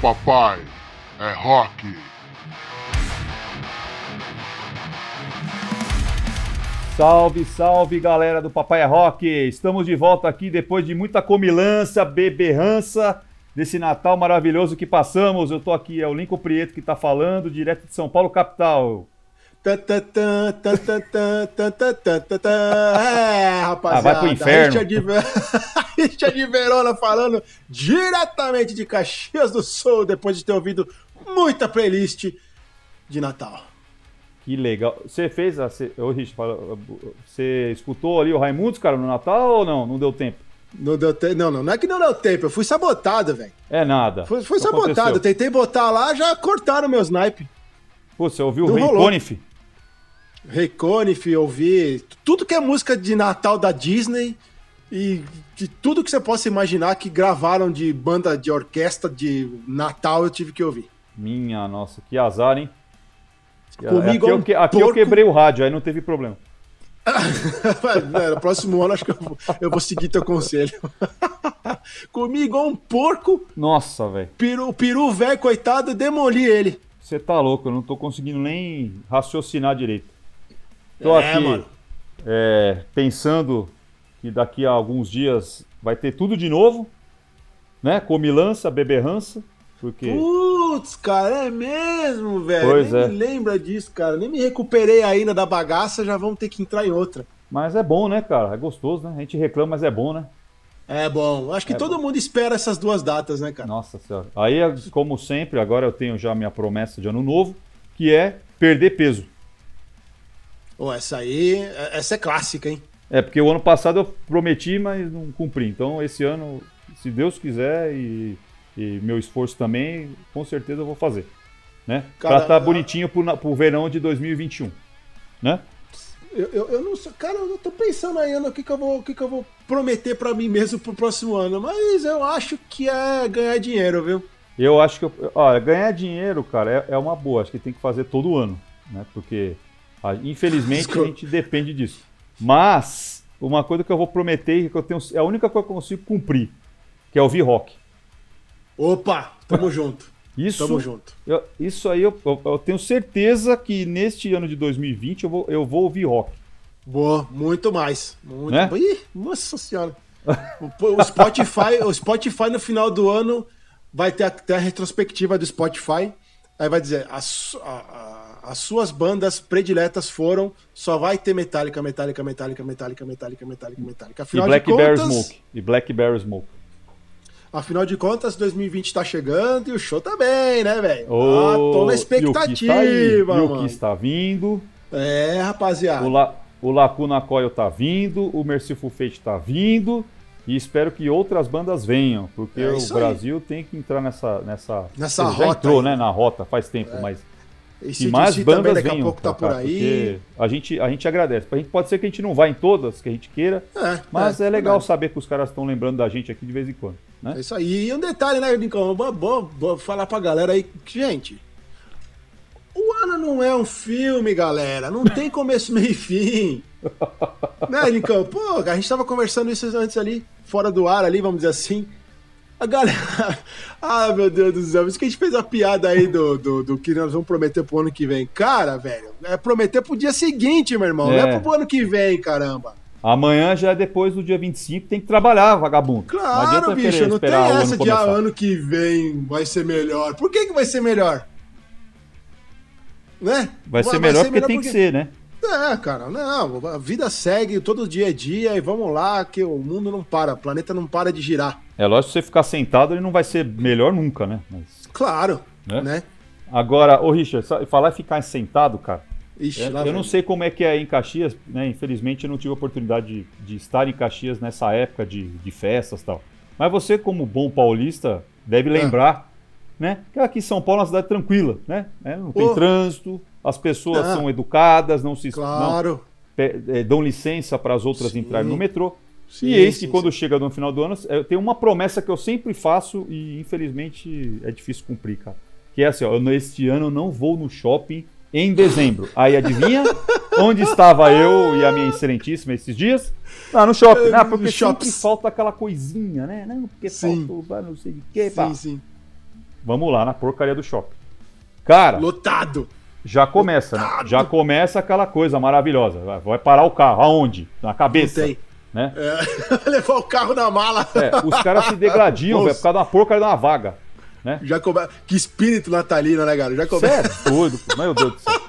Papai é rock. Salve, salve galera do Papai é Rock! Estamos de volta aqui depois de muita comilança, beberrança desse Natal maravilhoso que passamos. Eu tô aqui, é o Lincoln Prieto que tá falando, direto de São Paulo, capital. É, rapaziada. Ah, vai pro inferno. Richard de, Verona falando diretamente de Caxias do Sul, depois de ter ouvido muita playlist de Natal. Que legal. Você fez a. Você, ô, Rich, você escutou ali o Raimundos, cara, no Natal ou não? Não deu tempo? Não deu tempo. Não, não, não é que não deu tempo. Eu fui sabotado, velho. É nada. Fui, fui O sabotado. aconteceu? Eu tentei botar lá, já cortaram meus naipe. Pô, você ouviu o Não Ray rolou. Conniff? Reconif, ouvi tudo que é música de Natal da Disney e de tudo que você possa imaginar que gravaram de banda de orquestra de Natal eu tive que ouvir. Minha nossa, que azar, hein? Comigo aqui, é eu, que- aqui eu porco. quebrei o rádio, aí não teve problema. É, no próximo ano acho que eu vou, eu vou seguir teu conselho. Comi igual um porco, Nossa, velho. peru, peru velho, coitado, demoli ele. Você tá louco, eu não tô conseguindo nem raciocinar direito. Tô É, aqui mano. é, pensando que daqui a alguns dias vai ter tudo de novo, né? Comilança, beberrança, porque Putz, cara, é mesmo, velho. Pois Nem é. me lembra disso, cara. Nem me recuperei ainda da bagaça, já vamos ter que entrar em outra. mas é bom, né, cara? É gostoso, né? A gente reclama, mas é bom, né? É bom. Acho que É todo mundo espera essas duas datas, né, cara? Nossa senhora. Aí, como sempre, agora eu tenho já minha promessa de ano novo, que é perder peso. Pô, essa aí, essa é clássica, hein? É, porque o ano passado eu prometi, mas não cumpri. Então, esse ano, se Deus quiser e, e meu esforço também, com certeza eu vou fazer. Né? Cara, pra estar a- bonitinho pro, pro verão de 2021. Né? Eu, eu, eu não sei, cara, eu tô pensando aí no que, que, eu vou, o que, que eu vou prometer pra mim mesmo pro próximo ano, mas eu acho que é ganhar dinheiro, viu? Eu acho que. eu- Olha, ganhar dinheiro, cara, é, é uma boa. Acho que tem que fazer todo ano. Né? Porque, a- infelizmente, a Desculpa. gente depende disso. Mas, uma coisa que eu vou prometer, que eu tenho, é a única coisa que eu consigo cumprir, que é ouvir rock. Opa, tamo junto. Isso, Tamo junto. eu- isso aí eu, eu- eu tenho certeza que neste ano de 2020 eu vou, eu vou ouvir rock. Boa, muito mais. Muito Né? Ih, nossa senhora. O, o Spotify, o Spotify no final do ano vai ter até a retrospectiva do Spotify. Aí vai dizer, as, a- a- as suas bandas prediletas foram, só vai ter Metallica, Metallica, Metallica, Metallica, Metallica, Metallica, Metallica. E Afinal de Blackberry contas, Smoke. E Blackberry Smoke. afinal de contas, 2020 tá chegando e o show também, né, velho? Ô, ah, tô na e o que está aí, expectativa, E o que está vindo. É, rapaziada. O, La, o Lacuna Coil tá vindo. O Merciful Fate tá vindo. E espero que outras bandas venham. Porque É o isso aí. Brasil tem que entrar nessa. Nessa, Nessa rota entrou, aí. É. né? Na rota faz tempo, mas. Esse E mais bandas também daqui a pouco tá por aí. A gente, a gente agradece. A gente pode ser que a gente não vá em todas que a gente queira. É, Mas é, legal verdade. saber que os caras estão lembrando da gente aqui de vez em quando. Né? É isso aí. E um detalhe, né, Lincoln? Vou, vou- vou falar pra galera aí. Gente, o ano não é um filme, galera. Não tem começo, meio e fim. né, Lincoln? Pô, a gente tava conversando isso antes ali, fora do ar ali, vamos dizer assim. A galera. ah, meu Deus do céu. Por isso que a gente fez a piada aí do, do, do que nós vamos prometer pro ano que vem. Cara, velho, é prometer pro dia seguinte, meu irmão. É. Não é pro ano que vem, caramba. Amanhã já é depois do dia 25, tem que trabalhar, vagabundo. não Claro, adianta bicho, não tem essa de ah, ano que vem vai ser melhor. Por que, que vai ser melhor? Né? Vai ser melhor porque tem que ser, né? É, cara, não, a vida segue, todo dia é dia e vamos lá, que o mundo não para, o planeta não para de girar. É lógico que você ficar sentado, ele não vai ser melhor nunca, né? Mas, Claro, né? né? Agora, ô Richard, falar ficar sentado, cara, Ixi, eu, lá eu vem. não sei como é que é em Caxias, né? Infelizmente eu não tive a oportunidade de, de estar em Caxias nessa época de, de festas e tal. Mas você, como bom paulista, deve Ah. lembrar, né? Que aqui em São Paulo é uma cidade tranquila, né? É, Não tem Oh. trânsito, as pessoas Ah. são educadas, não se não, Claro. pe- eh, dão licença para as outras Sim. entrarem no metrô. Sim, e eis sim, que quando chega no final do ano, eu tenho uma promessa que eu sempre faço e infelizmente é difícil cumprir, cara. Que é assim, ó, eu, este ano eu não vou no shopping em dezembro. Aí adivinha onde estava eu e a minha excelentíssima esses dias? Ah, no shopping. É, Ah, porque sempre falta aquela coisinha, né? Não, porque Sim. faltou, vai não sei de quê, pá. Sim, sim. vamos lá na porcaria do shopping. Cara, Lotado. Já começa, né? Já começa aquela coisa maravilhosa. Vai- Vai parar o carro. Aonde? Na Não cabeça. tem. Né? É, levar o carro na mala. É, os caras se degladiam, Nossa. velho, por causa de uma porcaria de uma vaga. Né? Já come... Que espírito natalino, né, cara? Já começa. é doido, pô. meu Deus do céu.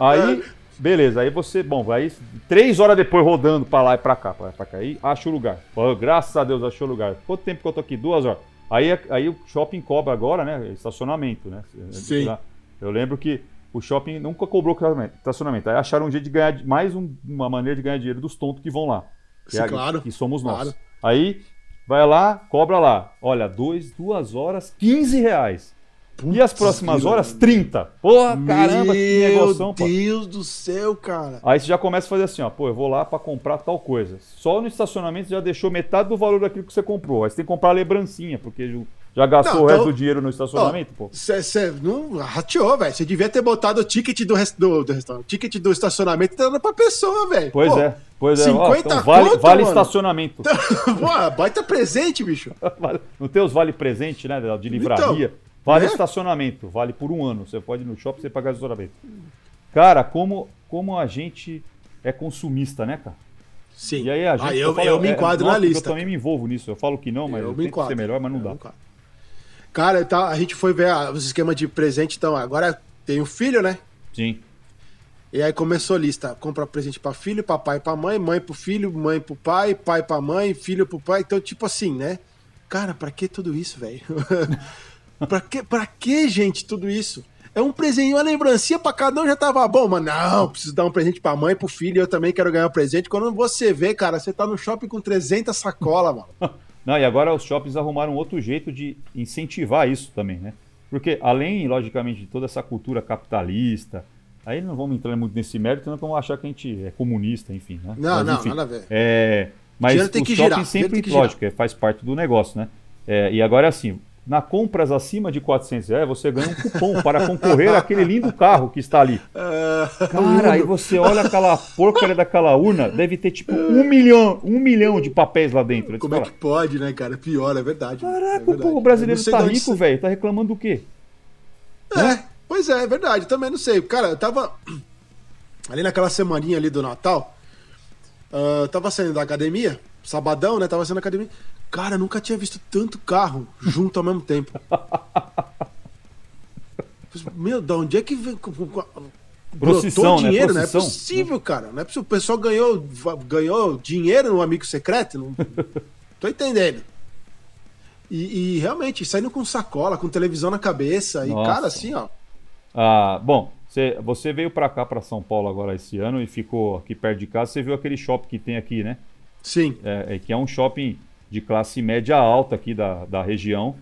Ó, aí, beleza, aí você, bom, aí três horas depois rodando pra lá e pra cá, pra lá e pra cá, aí acha o lugar. Pô, graças a Deus achou o lugar. Quanto tempo que eu tô aqui? Duas horas. Aí, aí o shopping cobra agora, né? Estacionamento, né? Sim. Eu lembro que o shopping nunca cobrou estacionamento. Aí acharam um jeito de ganhar, mais um- uma maneira de ganhar dinheiro dos tontos que vão lá. Sim, é- claro. que somos nós. Claro. Aí vai lá, cobra lá. Olha, dois, duas horas, 15 reais. E as próximas horas, 30. Porra, caramba, que Meu negoção, pô. Deus do céu, cara. Aí você já começa a fazer assim, ó, pô, eu vou lá pra comprar tal coisa. Só no estacionamento você já deixou metade do valor daquilo que você comprou. Aí você tem que comprar a lembrancinha, porque já gastou Não, o resto então- do dinheiro no estacionamento, pô. Você não rateou, velho. Você devia ter botado o ticket do, res- do, do restaurante, ticket do estacionamento dando pra pessoa, velho. Pois Pô, é, pois é. Ó, 50 então vale, conto, vale mano. estacionamento. Pô, baita presente, bicho. Não tem os vale presente, né, de livraria. vale é? estacionamento, vale por um ano. Você pode ir no shopping e pagar estacionamento. Cara, como, como a gente é consumista, né, cara? Sim. E aí a gente. Ah, eu, falo, eu me é, enquadro nossa, na lista. Eu também me envolvo nisso. Eu falo que não, mas eu, eu me tento enquadro. ser melhor, mas não Eu dá. Cara, tá, a gente foi ver a- os esquemas de presente, então agora tem o filho, né? Sim. E aí começou a lista, compra presente pra filho, pra pai pra mãe, mãe pro filho, mãe pro pai, pai pra mãe, filho pro pai. Então, tipo assim, né? Cara, pra que tudo isso, velho? pra, que, pra que, gente, tudo isso? É um presentinho, uma lembrancinha pra cada um já tava bom, mas não, preciso dar um presente pra mãe, pro filho, eu também quero ganhar um presente. Quando você vê, cara, você tá no shopping com 300 sacolas, mano. Não, e agora os shoppings arrumaram outro jeito de incentivar isso também, né? Porque além, logicamente, de toda essa cultura capitalista, aí não vamos entrar muito nesse mérito, senão vão achar que a gente é comunista, enfim, né? Não, Mas, não, enfim, nada a ver. É, mas girar, dinheiro sempre, lógico, é, faz parte do negócio, né? É, e agora é assim, na compras acima de 400 reais, você ganha um cupom para concorrer àquele lindo carro que está ali. Ah, Cara, aí você olha aquela porcaria daquela urna, deve ter tipo um milhão, um milhão de papéis lá dentro. Como é que pode, né, cara? Pior, é verdade. é Caraca, verdade. pô, o brasileiro tá onde rico, velho. Tá reclamando do quê? É, pois é, é verdade. Também não sei. Cara, eu tava ali naquela semaninha ali do Natal. eu tava saindo da academia, sabadão, né? Tava saindo da academia. Cara, eu nunca tinha visto tanto carro junto ao mesmo tempo. Meu, da onde é que vem. Brotou né? dinheiro, não é possível, cara. Não é possível. O pessoal ganhou, ganhou dinheiro no amigo secreto. Não... Tô entendendo. E, e realmente, saindo com sacola, com televisão na cabeça. E, Nossa. cara, assim, ó. Ah, bom, você, você veio pra cá, pra São Paulo agora esse ano e ficou aqui perto de casa. Você viu aquele shopping que tem aqui, né? Sim. É, é que é um shopping de classe média alta aqui da, da região.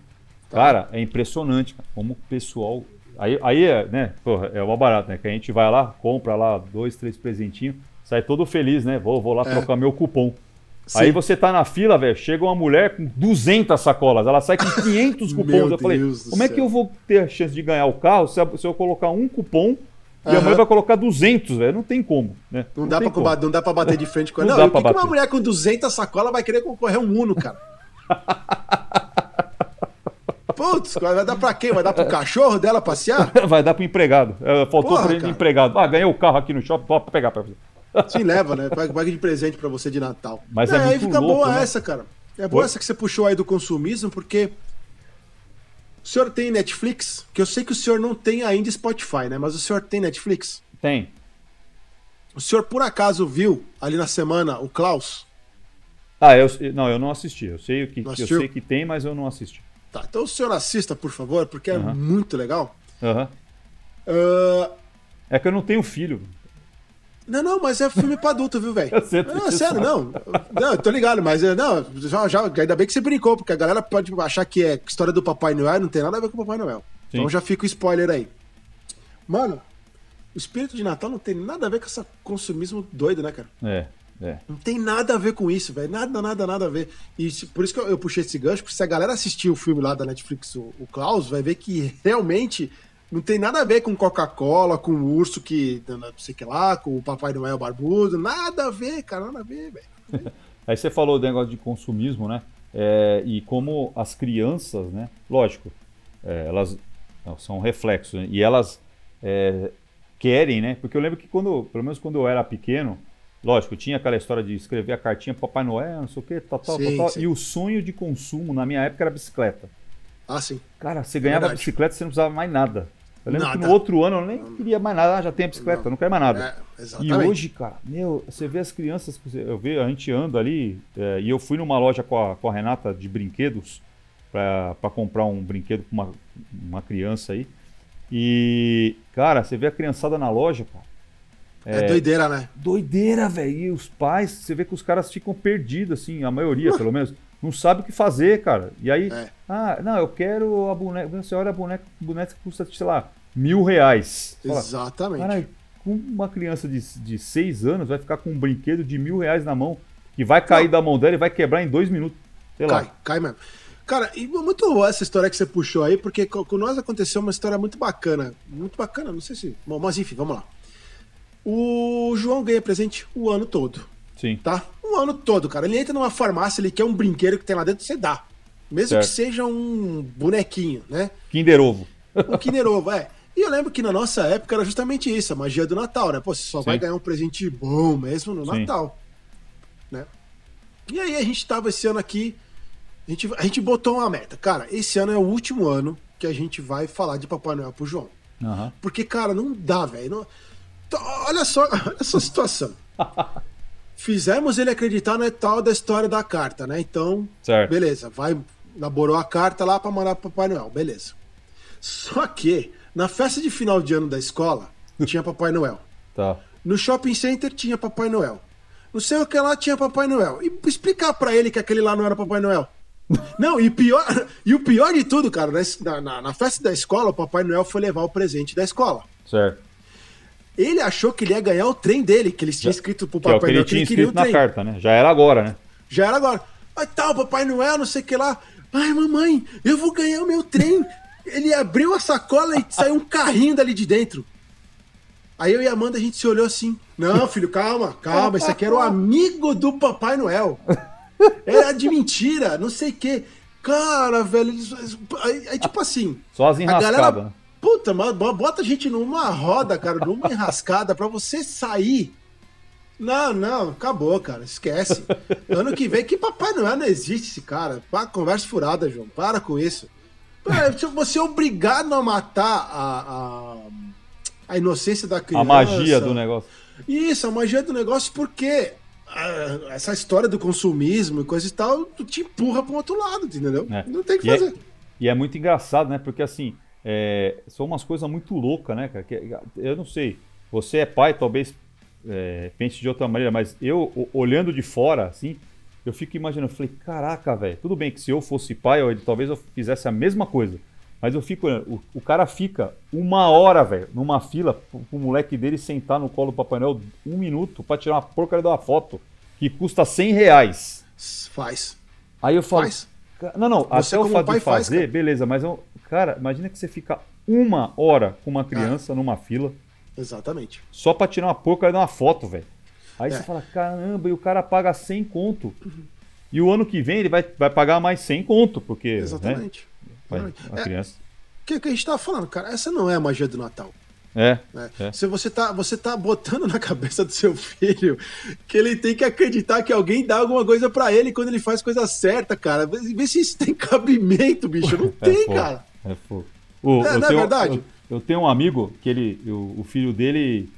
Tá. Cara, é impressionante cara, como o pessoal. Aí, aí é, né? Porra, é o barato, né? Que a gente vai lá, compra lá dois, três presentinhos, sai todo feliz, né? Vou, vou lá É. trocar meu cupom. Sim. Aí você tá na fila, velho, chega uma mulher com 200 sacolas, ela sai com 500 cupons. Eu falei, Deus como é que eu vou ter a chance de ganhar o carro se eu colocar um cupom e a Aham. mulher vai colocar 200, velho? Não tem como, né? Não, dá tem pra, como. não dá pra bater de frente com Não ela. dá Não, e pra por que, bater. uma mulher com 200 sacolas vai querer concorrer a um Uno, cara? Putz, vai dar pra quem? Vai dar pro cachorro dela passear? Vai dar pro empregado. É, Faltou Porra, pra ele cara. empregado. Ah, ganhei o carro aqui no shopping, pode pegar pra você. Sim, leva, né? Paga de presente pra você de Natal. Mas é aí muito fica louco, boa né? essa, cara. É boa essa que você puxou aí do consumismo, porque o senhor tem Netflix, que eu sei que o senhor não tem ainda Spotify, né? Mas o senhor tem Netflix? Tem. O senhor por acaso viu ali na semana o Klaus? Ah, eu, não, eu não assisti. Eu sei, que, eu sei que tem, mas eu não assisti. Tá, então o senhor assista, por favor, porque é Aham. muito legal. Aham. Ah, É que eu não tenho filho. Não, não, mas é filme pra adulto, viu, velho? Não, sério, não. Não, tô ligado, mas é, não, já, já, ainda bem que você brincou, porque a galera pode achar que é história do Papai Noel e não tem nada a ver com o Papai Noel. Sim. Então já fica o spoiler aí. Mano, o espírito de Natal não tem nada a ver com esse consumismo doido, né, cara? É, é. Não tem nada a ver com isso, velho. Nada, nada, nada a ver. E se- por isso que eu, eu puxei esse gancho, porque se a galera assistir o filme lá da Netflix, o, o Klaus, vai ver que realmente não tem nada a ver com Coca-Cola, com o urso que. não sei o que lá, com o Papai Noel barbudo. Nada a ver, cara, nada a ver, velho. Aí você falou do negócio de consumismo, né? É, e como as crianças, né? Lógico, é, elas são reflexos, né? e elas é, querem, né? Porque eu lembro que quando, pelo menos quando eu era pequeno, lógico, tinha aquela história de escrever a cartinha pro Papai Noel, não sei o que, tal, tal, Sim, tal, sim. e o sonho de consumo na minha época era bicicleta. Ah, sim. Cara, você ganhava Verdade. bicicleta, você não precisava mais nada. Eu lembro que Nada. no outro ano eu nem queria mais nada, ah, já tenho a bicicleta, Não. não quero mais nada. É, E hoje, cara, meu, você vê as crianças, eu vejo, a gente anda ali, é, e eu fui numa loja com a, com a Renata de brinquedos pra, pra comprar um brinquedo pra uma, uma criança aí. E, cara, você vê a criançada na loja, cara. É, doideira, né? Doideira, velho. E os pais, você vê que os caras ficam perdidos, assim, a maioria, pelo menos. Não sabe o que fazer, cara. E aí, É. ah, não, eu quero a boneca. Você olha a boneca, boneca custa, sei lá, mil reais. Fala, Exatamente. Com uma criança de, de seis anos vai ficar com um brinquedo de mil reais na mão que vai cair da mão dela e vai quebrar em dois minutos. Sei lá. Cai, cai mesmo. Cara, e muito boa essa história que você puxou aí, porque co- com nós aconteceu uma história muito bacana. Muito bacana, não sei se. Bom, mas enfim, vamos lá. O João ganha presente o ano todo, Sim. tá? Um ano todo, cara. Ele entra numa farmácia, ele quer um brinquedo que tem lá dentro, você dá. Mesmo Certo. que seja um bonequinho, né? Kinder Ovo. Um Kinder Ovo, é. E eu lembro que na nossa época era justamente isso, a magia do Natal, né? Pô, você só Sim. vai ganhar um presente bom mesmo no Sim. Natal, né? E aí a gente tava esse ano aqui, a gente, a gente botou uma meta. Cara, esse ano é o último ano que a gente vai falar de Papai Noel pro João. Aham. Porque, cara, não dá, velho. Não- Olha só, olha essa situação. Fizemos ele acreditar na tal da história da carta, né? Então, Certo. Beleza, vai, elaborou a carta lá pra mandar pro Papai Noel, beleza. Só que, na festa de final de ano da escola, tinha Papai Noel. Tá. No shopping center tinha Papai Noel. Não sei o que lá tinha Papai Noel. E explicar pra ele que aquele lá não era Papai Noel. Não, e, pior, e o pior de tudo, cara, na, na- na festa da escola, o Papai Noel foi levar o presente da escola. Certo. Ele achou que ele ia ganhar o trem dele, que eles tinham escrito pro é Papai que ele Noel que tinha ele o escrito na carta, né? Já era agora, né? Já era agora. Aí tal, Papai Noel, não sei o que lá. Ai, mamãe, eu vou ganhar o meu trem. Ele abriu a sacola e saiu um carrinho dali de dentro. Aí eu e a Amanda, a gente se olhou assim. Não, filho, calma, calma. Esse aqui era o amigo do Papai Noel. Era de mentira, não sei o que. Cara, velho, eles- aí, aí, tipo assim. As A galera, né? puta, bota a gente numa roda, cara, numa enrascada pra você sair. Não, não, acabou, cara, esquece. Ano que vem, que Papai Noel não existe esse cara. Pá, conversa furada, João, para com isso. Se Você é obrigado a matar a, a, a inocência da criança. A magia do negócio. Isso, a magia do negócio, porque ah, essa história do consumismo e coisa e tal, tu te empurra para outro lado, entendeu? É. Não tem o que E é- fazer. E é muito engraçado, né? Porque assim, é, são umas coisas muito loucas, né, cara? Que- eu não sei. Você é pai, talvez é, pense de outra maneira, mas eu, o- olhando de fora, assim, eu fico imaginando, eu falei, caraca, velho, tudo bem que se eu fosse pai, eu, talvez eu fizesse a mesma coisa. Mas eu fico, o, o cara fica uma hora, velho, numa fila, pro moleque dele sentar no colo do Papai Noel um minuto pra tirar uma porcaria de uma foto que custa 100 reais. Faz. Aí eu falo. Faz. "Ca- Não, não, Você até o fato de faz, fazer, cara. beleza, mas eu, cara, imagina que você fica uma hora com uma criança numa fila Exatamente. só pra tirar uma porcaria de uma foto, velho. Aí É. você fala, caramba, e o cara paga 100 conto. E o ano que vem ele vai, vai pagar mais 100 conto, porque. Né, Exatamente. vai, Exatamente. a É, criança. que, que a gente tava falando, cara, essa não é a magia do Natal. É. né? É. Se você tá, você tá botando na cabeça do seu filho que ele tem que acreditar que alguém dá alguma coisa pra ele quando ele faz coisa certa, cara. Vê se isso tem cabimento, bicho. Não tem, fogo, cara. É fogo. O- É, não é tenho- verdade? Eu, eu tenho um amigo que ele. O, o filho dele.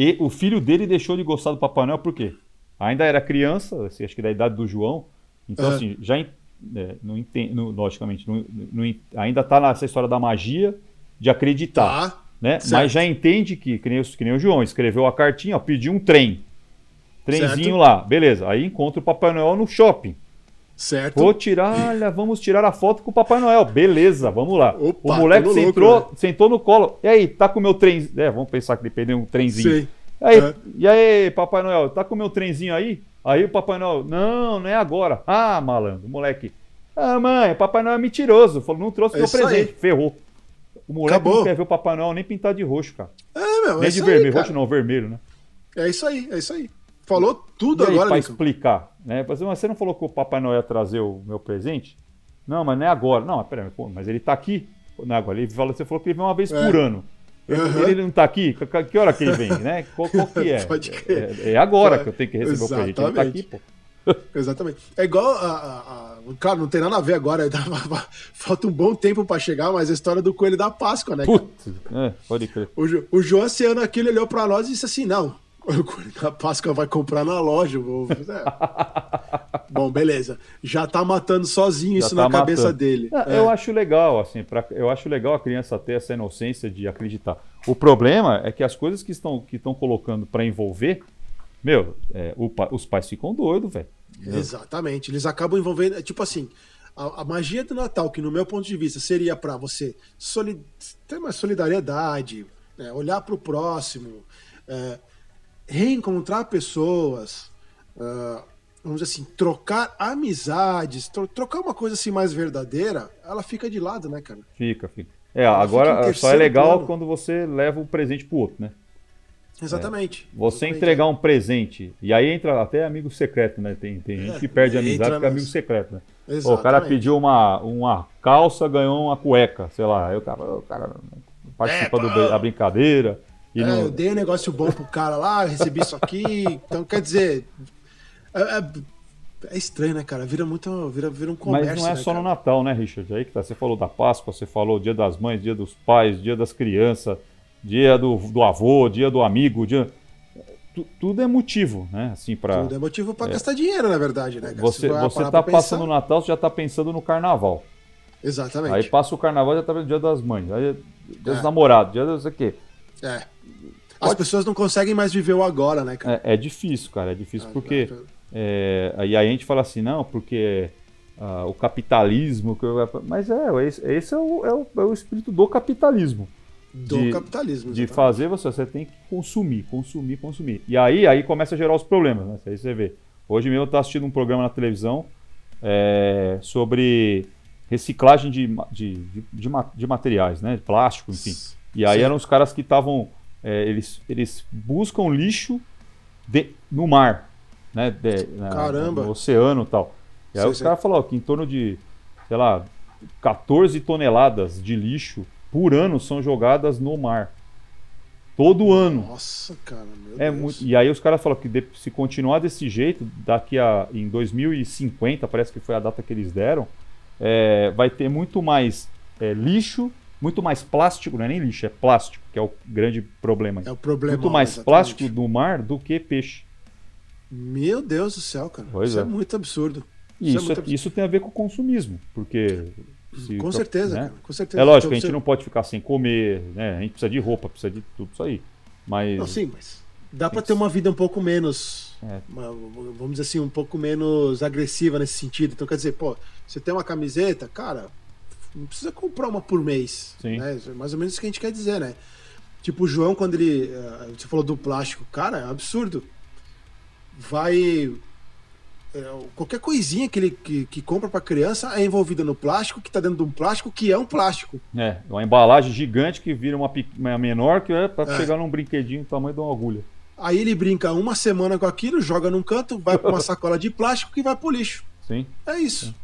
E- o filho dele deixou de gostar do Papai Noel por quê? Ainda era criança, assim, acho que da idade do João. Então, assim, já é, não entende, logicamente, não- não ainda tá nessa história da magia de acreditar. Tá. né? certo. Mas já entende que, que nem, o- que nem o João, escreveu a cartinha, ó, pediu um trem. Trenzinho Certo. lá, beleza. Aí encontra o Papai Noel no shopping. Certo. Vou tirar, olha, vamos tirar a foto com o Papai Noel. Beleza, vamos lá. Opa, o moleque tudo louco, sentou, sentou no colo. E aí, tá com o meu trenzinho? É, vamos pensar que ele perdeu um trenzinho. Sei. E aí, É. e aí, Papai Noel, tá com o meu trenzinho aí? Aí o Papai Noel, não, não é agora. Ah, malandro, o moleque. Ah, mãe, Papai Noel é mentiroso. Falou, não trouxe É meu isso aí. presente. Ferrou. O moleque Acabou. não quer ver o Papai Noel nem pintado de roxo, cara. É, meu, é nem de isso vermelho. aí, roxo não, vermelho, né? É isso aí, é isso aí. Falou tudo E agora, Lincoln. explicar, né? Mas você não falou que o Papai Noel ia trazer o meu presente? Não, mas não é agora. Não, peraí, pô, mas ele tá aqui. na água. Ele fala, você falou que ele vem uma vez É. por ano. Ele, Aham. ele não tá aqui? Que- hora que ele vem, né? Qual, qual que é? Pode crer. É, é agora Pode- que eu tenho que receber o presente. Ele não tá aqui, Exatamente. pô. Exatamente. É igual a, a- a- Claro, não tem nada a ver agora. Falta um bom tempo pra chegar, mas a história do coelho da Páscoa, né? Putz, é, pode crer. O, o João, esse ano aqui, ele olhou pra nós e disse assim: não, o da Páscoa vai comprar na loja. Vou... É. Bom, beleza. Já tá matando sozinho Já isso tá na cabeça matando. dele. Ah, É. Eu acho legal, assim, pra, eu acho legal a criança ter essa inocência de acreditar. O problema é que as coisas que estão, que estão colocando pra envolver, meu, é, o os pais ficam doidos, velho. Exatamente. Eles acabam envolvendo. é Tipo assim, a, a magia do Natal, que no meu ponto de vista seria pra você soli- ter mais solidariedade, né, olhar pro próximo, é, reencontrar pessoas, ah, vamos dizer assim, trocar amizades, tro- trocar uma coisa assim mais verdadeira, ela fica de lado, né, cara? Fica, fica. É, Ela agora fica só é legal plano. quando você leva o presente pro outro, né? Exatamente. Você Exatamente. entregar um presente, e aí entra até amigo secreto, né? Tem, tem gente que perde É, amizade com amigo nas- secreto, né? Pô, o cara pediu uma, uma calça, ganhou uma cueca, sei lá. Aí o cara, o cara participa É, da brincadeira. E É, não- eu dei um negócio bom pro cara lá, recebi isso aqui. Então, quer dizer. É, é- é estranho, né, cara? Vira muito. Vira, vira um comércio. Mas não é né, só no cara? Natal, né, Richard? Aí que tá. Você falou da Páscoa, você falou Dia das Mães, Dia dos Pais, Dia das Crianças, Dia do, do avô, Dia do amigo, dia... Tu- tudo é motivo, né? Assim, para Tudo é motivo pra gastar dinheiro, na verdade, né? cara? Você, você tá pra passando o Natal, você já tá pensando no Carnaval. Exatamente. Aí passa o Carnaval, já tá vendo Dia das Mães, aí Dia dos É. Namorados, Dia das... o quê? É. As pessoas não conseguem mais viver o agora, né, cara? É, é difícil, cara, é difícil Ah, porque... ah, É, aí a gente fala assim, não, porque ah, o capitalismo. Mas é, esse, esse é, o, é, o, é o espírito do capitalismo. Do de- capitalismo. De exatamente. fazer você, você tem que consumir, consumir, consumir. E aí, aí começa a gerar os problemas, né? Aí você vê. Hoje mesmo eu estava assistindo um programa na televisão é, sobre reciclagem de, de, de, de ma- de materiais, né? Plástico, enfim. E aí Sim. eram os caras que estavam. É, eles, eles buscam lixo de- no mar, né? de- na- Caramba. no oceano e tal. E aí Sei, os caras falaram que em torno de, sei lá, 14 toneladas de lixo por ano são jogadas no mar. Todo ano. Nossa, cara, meu É Deus. muito, e aí os caras falaram que de- se continuar desse jeito, daqui a em 2050, parece que foi a data que eles deram, é, vai ter muito mais é, lixo, muito mais plástico, não é nem lixo, é plástico, que é o grande problema. É o problema. muito mais exatamente. plástico no mar do que peixe. Meu Deus do céu, cara. Pois isso é. é. muito absurdo. E Isso é isso, muito é- isso tem a ver com o consumismo, porque se- Com certeza, né? cara. Com certeza. É lógico, Então, a gente não pode ficar sem comer, né? A gente precisa de roupa, precisa de tudo isso aí. Mas Não, sim, mas dá pra ter uma vida um pouco menos. É. uma- vamos dizer assim, um pouco menos agressiva nesse sentido. Então, quer dizer, pô, você tem uma camiseta, cara, não precisa comprar uma por mês. Sim. Né? É mais ou menos isso que a gente quer dizer, né? Tipo, o João, quando ele. eh, Você falou do plástico, cara, é um absurdo. Vai. é, qualquer coisinha que ele que, que compra pra criança é envolvida no plástico, que tá dentro de um plástico que é um plástico. É, uma embalagem gigante que vira uma, uma menor que é para É. chegar num brinquedinho do tamanho de uma agulha. Aí ele brinca uma semana com aquilo, joga num canto, vai pra uma sacola de plástico e vai pro lixo. Sim. É isso.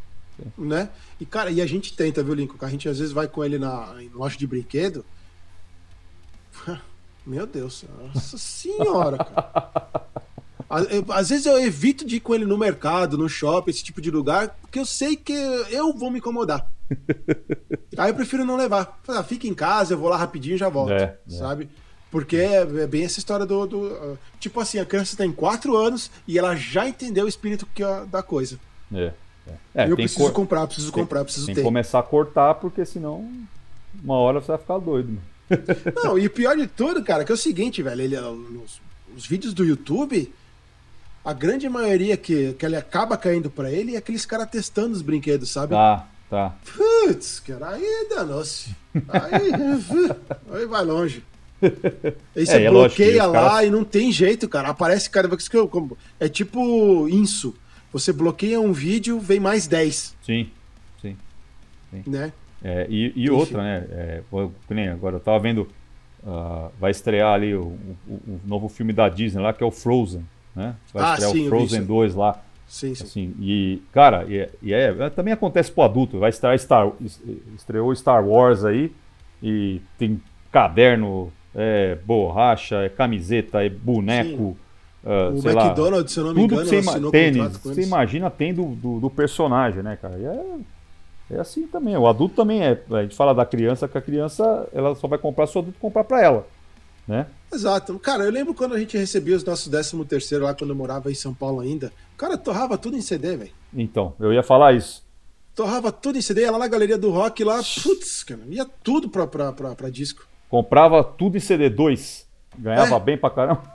Né? E, cara, e a gente tenta, viu, Lincoln? A gente às vezes vai com ele na em loja de brinquedo. Meu Deus, nossa senhora, cara. Às vezes eu evito de ir com ele no mercado, no shopping, esse tipo de lugar, porque eu sei que eu vou me incomodar. Aí eu prefiro não levar. Fala, ah, fica em casa, eu vou lá rapidinho e já volto. É, é. Sabe? Porque é, é bem essa história do. do, ah, tipo assim, a criança tem 4 anos e ela já entendeu o espírito é da coisa. É. é. É, eu tem, preciso cor- comprar, preciso tem- comprar, preciso tem ter. que começar a cortar, porque senão uma hora você vai ficar doido. mano. Não, e o pior de tudo, cara, que é o seguinte, velho, ele, nos, os vídeos do YouTube, a grande maioria que, que ele acaba caindo pra ele é aqueles caras testando os brinquedos, sabe? Tá, tá. Putz, cara, aí danou-se. Aí, aí vai longe. Aí você É, é lógico, bloqueia os lá caras- e não tem jeito, cara. Aparece cada vez que eu. É tipo isso. Você bloqueia um vídeo, vem mais 10, Sim, sim. né? É, e, e outra, né? É, nem agora eu tava vendo. ah, vai estrear ali o, o- o novo filme da Disney lá, que é o Frozen. Né? Vai Ah, estrear sim, o Frozen isso. 2 lá. Sim, sim. Assim, e, cara, e, é- e é, também acontece pro adulto. Vai estrear Star, estreou Star Wars aí e tem caderno, é, borracha, é camiseta, é boneco, ah, O sei lá, McDonald's, se eu não me tudo engano, que você tênis, você imagina tem do, do, do personagem, né, cara? E é, é assim também. O adulto também é. A gente fala da criança que a criança ela só vai comprar se o adulto comprar pra ela, né? Exato. Cara, eu lembro quando a gente recebia os nossos 13 terceiro lá, quando eu morava em São Paulo ainda. Cara, torrava tudo em CD, velho. Então, eu ia falar isso. Torrava tudo em CD, ia lá na galeria do rock lá, putz, cara, ia tudo pra, pra, pra, pra disco. Comprava tudo em CD2. Ganhava É? bem pra caramba.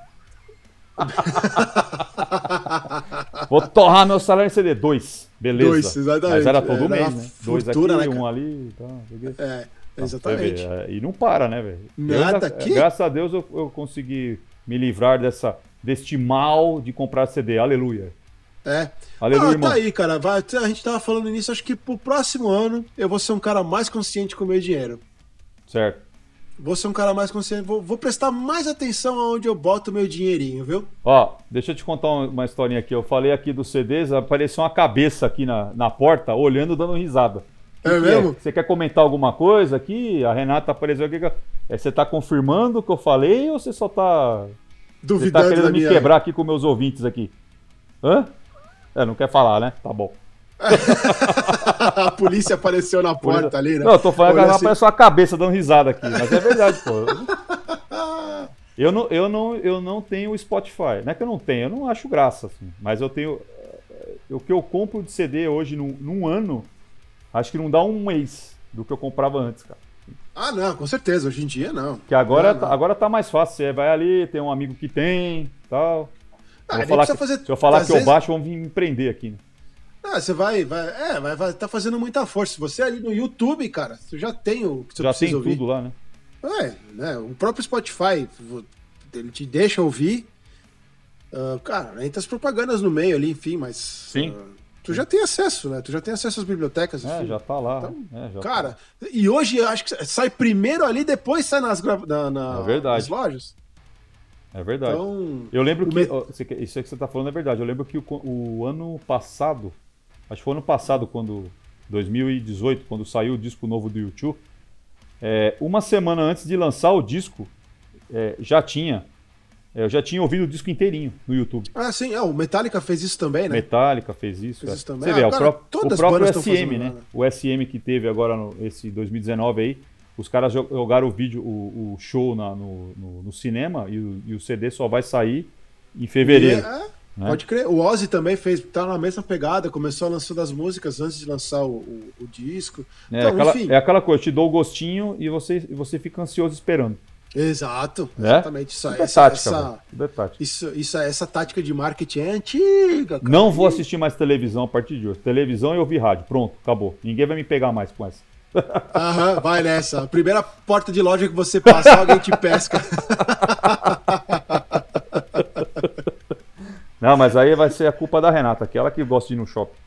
Vou torrar meu salário em CD2. Beleza. Dois, exatamente. Mas era todo Era mês, né? Dois aqui, fortuna, né, um ali. Tá, peguei. É, exatamente. é, E não para, né, velho? Nada aqui. Graças a Deus eu, eu consegui me livrar dessa, deste mal de comprar CD. Aleluia. É. Aleluia, ah, irmão. tá aí, cara. Vai, a gente tava falando nisso, acho que pro próximo ano eu vou ser um cara mais consciente com o meu dinheiro. Certo. Vou ser um cara mais consciente, vou, vou prestar mais atenção aonde eu boto meu dinheirinho, viu? Ó, deixa eu te contar um- uma historinha aqui. Eu falei aqui dos CDs, apareceu uma cabeça aqui na, na porta, olhando, dando risada. É Que que mesmo? Você quer comentar alguma coisa aqui? A Renata apareceu aqui. É, você tá confirmando o que eu falei ou você só tá. Você tá Duvidando querendo me minha. quebrar aqui com meus ouvintes aqui? Hã? É, não quer falar, né? Tá bom. a polícia apareceu na porta ali, né? Não, eu tô falando que Olha assim, apareceu uma cabeça dando risada aqui, mas é verdade, pô. Eu não, eu, não, eu não tenho Spotify. Não é que eu não tenho, eu não acho graça, assim. Mas eu tenho. eh, O que eu compro de CD hoje num, num ano, acho que não dá um mês do que eu comprava antes, cara. Ah, não, com certeza. Hoje em dia, não. Que agora, Não, tá, não. agora tá mais fácil. Você vai ali, tem um amigo que tem, tal. Ah, Eu falar que- fazer- se eu falar às que eu vezes- baixo, vão vir me prender aqui, né? Ah, você vai, vai, é, vai, vai, tá fazendo muita força. Você é ali no YouTube, cara, você já tem o que você Já precisa tem ouvir. tudo lá, né? É, né? O próprio Spotify, ele te deixa ouvir. Ah, cara, entra as propagandas no meio ali, enfim, mas. Sim. ah, tu já tem acesso, né? Tu já tem acesso às bibliotecas. É, enfim. já tá lá. Então, é, já tá. Cara, e hoje eu acho que sai primeiro ali, depois sai nas, na, na- É verdade. nas lojas. É verdade. Então. Eu lembro que. me- ó, você quer- Isso que você tá falando é verdade. Eu lembro que o, o ano passado, acho que foi ano passado, quando. 2018, quando saiu o disco novo do YouTube, é, uma semana antes de lançar o disco, é, já tinha. é, eu já tinha ouvido o disco inteirinho no YouTube. Ah, sim, é, o Metallica fez isso também, né? Metallica fez isso. Fez é. isso também. Você Ah, vê, o, cara, pró- todas o próprio SM, né? né? O SM que teve agora no, esse 2019 aí, os caras jo- jogaram o vídeo, o, o show na- no, no- no cinema e o, e o CD só vai sair em fevereiro. E, é, né? Pode crer. O Ozzy também fez, tá na mesma pegada, começou a lançar das músicas antes de lançar o, o- o disco. É, Então, aquela, enfim. é aquela coisa, te dou o gostinho e você, você fica ansioso esperando. Exato, Né? exatamente. Isso, Tudo é essa, tática, essa, é tática. isso, isso, essa tática de marketing é antiga. cara. Não vou assistir mais televisão a partir de hoje. Televisão e ouvir rádio. Pronto, acabou. Ninguém vai me pegar mais com essa. Aham, vai nessa. A primeira porta de loja que você passar, alguém te pesca. Não, mas aí vai ser a culpa da Renata, que ela que gosta de ir no shopping.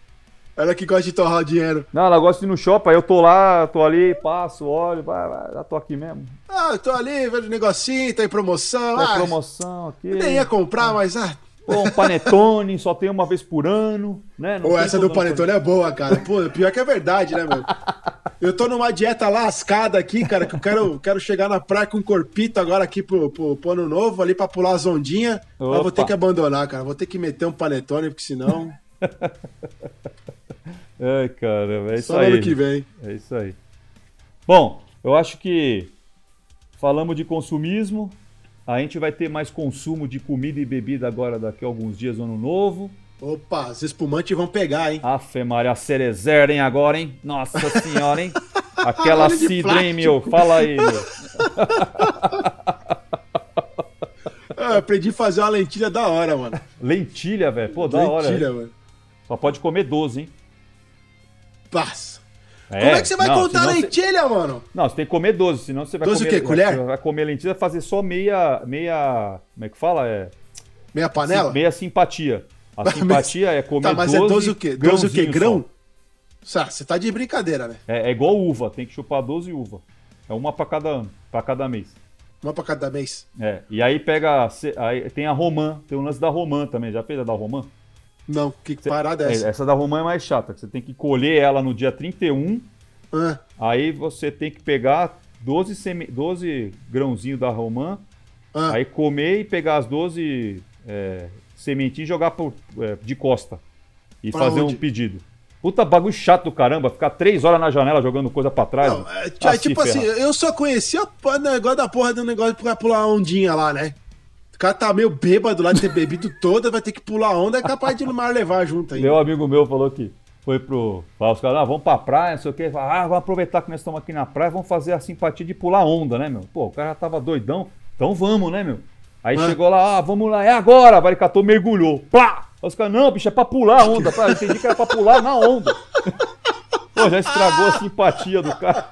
Ela que gosta de torrar o dinheiro. Não, ela gosta de ir no shopping, aí eu tô lá, tô ali, passo, olho, vai, vai, já tô aqui mesmo. Ah, eu tô ali, vejo negocinho, tá em promoção. Tem ah, promoção aqui. nem ia comprar, mas. Ah, Pô, um panetone, só tem uma vez por ano, né? Não Ou essa do Panetone é boa, cara. Pô, pior que é verdade, né, meu? Eu tô numa dieta lascada aqui, cara, que eu quero, quero chegar na praia com um corpito agora aqui pro, pro, pro ano novo, ali pra pular as ondinhas. Mas vou ter que abandonar, cara. Vou ter que meter um panetone, porque senão. Ai, cara, é isso Só aí. ano que vem. É isso aí. Bom, eu acho que falamos de consumismo. A gente vai ter mais consumo de comida e bebida agora daqui a alguns dias, ano novo. Opa, os espumantes vão pegar, hein? Afe Maria Cerezer, hein, agora, hein? Nossa senhora, hein? Aquela cidra, hein, meu? Fala aí, meu. Ah, eu aprendi a fazer uma lentilha da hora, mano. Lentilha, velho. Pô, da hora. lentilha, mano. Só pode comer 12, hein? Passa. Como é que você vai não, contar senão você- lentilha, mano? Não, você tem que comer 12, senão você vai 12 o comer. quê? Colher? Você vai comer lentilha fazer só meia. meia. Como é que fala? É. Meia panela? Sim, meia simpatia. A simpatia é comer Tá, mas 12 é 12 o quê? 12 o quê? Grão? só. Sá, Você tá de brincadeira, né? É, é igual uva, tem que chupar 12 uva. É uma pra cada ano, pra cada mês. Uma pra cada mês. É, e aí pega. Aí tem a romã, tem o lance da romã também. Já fez a da romã? Não, que parada é essa? essa da romã é mais chata, que você tem que colher ela no dia 31, Ah, aí você tem que pegar 12, seme... 12 grãozinhos da romã, ah. aí comer e pegar as 12 é, sementinhas e jogar por- é, de costa. E Pra fazer onde? um pedido. Puta bagulho chato do caramba, ficar três horas na janela jogando coisa pra trás. Não, é, é tipo assim, eu só conhecia o negócio da porra do negócio pra pular ondinha lá, né? O cara tá meio bêbado lá de ter bebido toda, vai ter que pular onda, é capaz de no mar levar junto aí. Meu amigo meu falou que foi pro. Os caras, ah, vamos pra praia, não sei o quê. Ah, vamos aproveitar que nós estamos aqui na praia, vamos fazer a simpatia de pular onda, né, meu? Pô, o cara já tava doidão, então vamos, né, meu? Aí Ah. chegou lá, ah, vamos lá, é agora! Vai, catou, mergulhou. Plá! Aí Os caras, não, bicho, é pra pular a onda. Pá, eu entendi que era pra pular na onda. Pô, já estragou a simpatia do cara.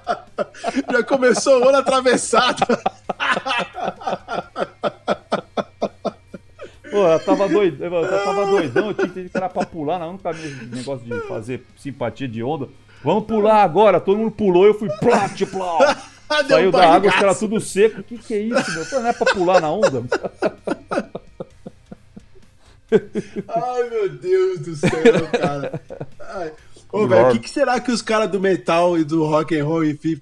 Já começou o ano atravessado. Pô, eu tava doidão, eu tava doidão, eu tinha entendido que era pra pular, não, nunca vi negócio de fazer simpatia de onda. Vamos pular agora, todo mundo pulou, eu fui plá. Deu Saiu um da água, os caras tudo seco. O que, que é isso, meu? Pô, não é pra pular na onda? Ai, meu Deus do céu, cara. Ai. Ô, velho, o que, que será que os caras do metal e do rock and roll enfim,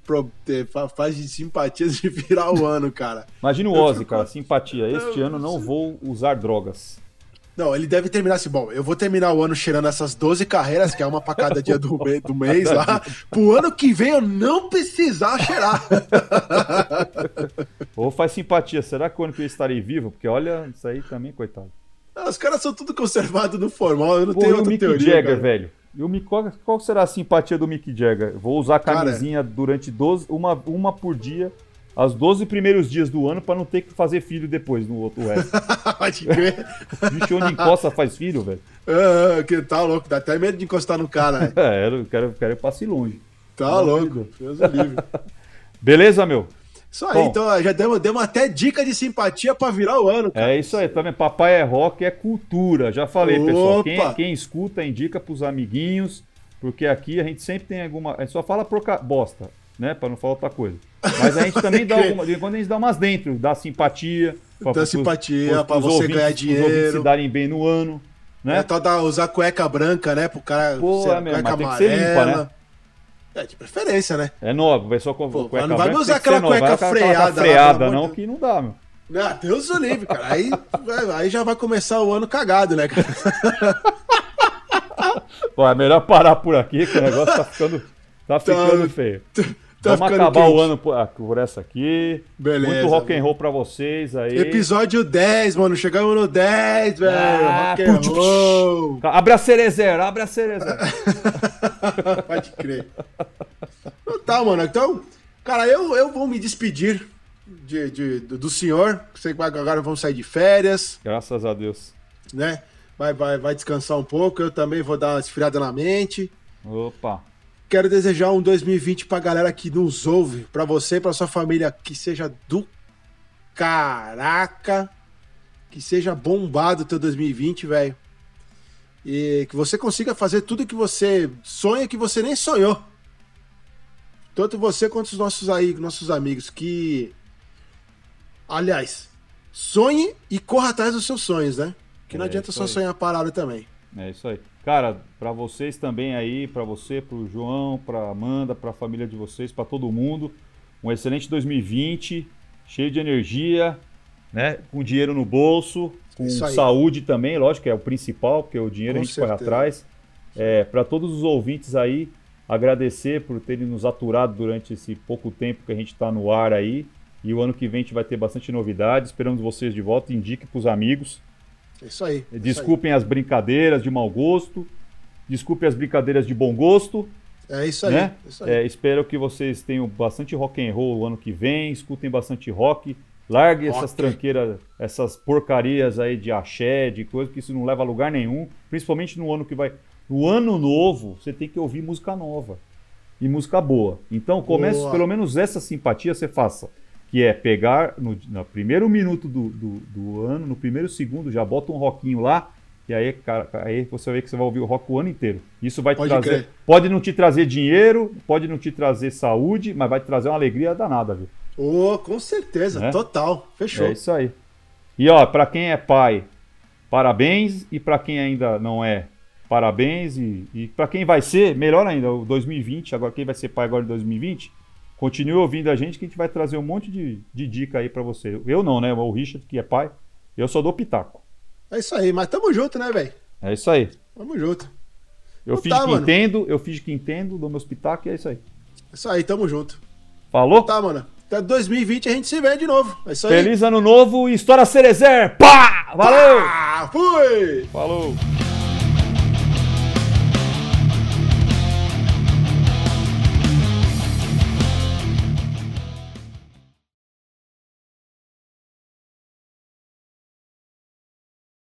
faz de simpatias de virar o ano, cara? Imagina o Eu Ozzy, cara, simpatia. Este ano não vou usar drogas. Não, ele deve terminar assim. Bom, eu vou terminar o ano cheirando essas 12 carreiras, que é uma pra cada dia do, me- do mês lá, pro ano que vem eu não precisar cheirar. Ou faz simpatia. Será que o ano que eu estarei vivo? Porque olha, isso aí também, coitado. Os caras são tudo conservados no formal, eu não Pô, tenho o outra Mick teoria. Jagger, velho? E o Mick, qual, será a simpatia do Mick Jagger? Vou usar a Cara- camisinha durante 12, uma, uma por dia, as 12 primeiros dias do ano, pra não ter que fazer filho depois no outro resto. Pode crer. Bicho, onde encosta faz filho, velho. Ah, que tá louco, dá até medo de encostar no cara. né? É, eu quero, quero passe longe. Tá louco. Deus livre. Beleza, meu? Isso aí, Bom. então já demos, demos até dica de simpatia pra virar o ano, cara. É isso aí, também. Papai é rock, é cultura. Já falei, pessoal. Quem, Opa! quem escuta, indica pros amiguinhos, porque aqui a gente sempre tem alguma. A gente só fala porca... bosta, né? Pra não falar outra coisa. Mas a gente também dá alguma. de Quando a gente dá umas dentro, dá simpatia. pra- Dá pros- simpatia, pros você ouvintes- ganhar dinheiro. se darem bem no ano, né? É tal da usar cueca branca, né? Pro cara. Pô, é mesmo, mas tem que ser limpa, né? É, de preferência, né? É nova, o pessoal com Pô, cueca não vai branca usar aquela nova. cueca aquela freada lá, freada, não, que não dá, meu. Ah, Deus o livre, cara. Aí, aí já vai começar o ano cagado, né, cara? Pô, é melhor parar por aqui, que o negócio tá ficando, tá ficando feio. Tá Vamos ficando acabar o quente. ano por, por essa aqui. Beleza, Muito rock and roll pra vocês aí. Episódio 10, mano. Chegamos no 10, velho. Ah, rock and roll. Abre a cerezeira, abre a cerezeira. Pode crer. Então tá, mano. Então, cara, eu, eu vou me despedir de, de- do, senhor. Sei que agora vamos sair de férias, Graças a Deus. né? Vai, vai, vai descansar um pouco. Eu também vou dar uma esfriada na mente. Opa. Quero desejar um 2020 pra galera que nos ouve, pra você e pra sua família, que seja do caraca, que seja bombado o teu 2020, velho. E que você consiga fazer tudo que você sonha que você nem sonhou. Tanto você quanto os nossos aí, nossos amigos que aliás, sonhe e corra atrás dos seus sonhos, né? Que não É, adianta isso só aí. sonhar parado também. É isso aí. Cara, pra vocês também aí, pra você, pro João, pra Amanda, pra família de vocês, pra todo mundo, um excelente 2020, cheio de energia, né? Com dinheiro no bolso, com saúde também, lógico que é o principal, porque o dinheiro Com a gente corre certeza. atrás. É, para todos os ouvintes aí, agradecer por terem nos aturado durante esse pouco tempo que a gente está no ar aí. E o ano que vem a gente vai ter bastante novidade. Esperamos vocês de volta. Indique para os amigos. É isso aí. é isso aí. Desculpem as brincadeiras de mau gosto. Desculpem as brincadeiras de bom gosto. É isso aí. né? é isso aí. É, espero que vocês tenham bastante rock and roll o ano que vem. Escutem bastante rock. Largue essas tranqueiras, essas porcarias aí de axé, de coisa que isso não leva a lugar nenhum. Principalmente no ano que vai. No ano novo, você tem que ouvir música nova. E música boa. Então, comece, Boa. pelo menos essa simpatia você faça. Que é pegar no, no primeiro minuto do, do, do ano, no primeiro segundo, já bota um rockinho lá. E aí, cara, aí você ver que você vai ouvir o rock o ano inteiro. Isso vai te Pode trazer. crer. Pode não te trazer dinheiro, pode não te trazer saúde, mas vai te trazer uma alegria danada, viu? Ô, com certeza, Né? total. Fechou. É isso aí. E ó, pra quem é pai parabéns. E para quem ainda não é, parabéns. E, e para quem vai ser, melhor ainda, o 2020, agora quem vai ser pai agora em 2020, continue ouvindo a gente que a gente vai trazer um monte de, de dica aí para você. Eu não, né? O Richard, que é pai, eu só dou pitaco. É isso aí, mas tamo junto, né, velho? É isso aí. Tamo junto. Eu Então fiz tá, que mano. entendo, eu fiz que entendo, dou meus pitacos e é isso aí. É isso aí, tamo junto. Falou? Tá, mano. Até 2020 a gente se vê de novo. É isso aí. Feliz ano novo e História Cerezer! Pá! Valeu! Ah, fui! Falou!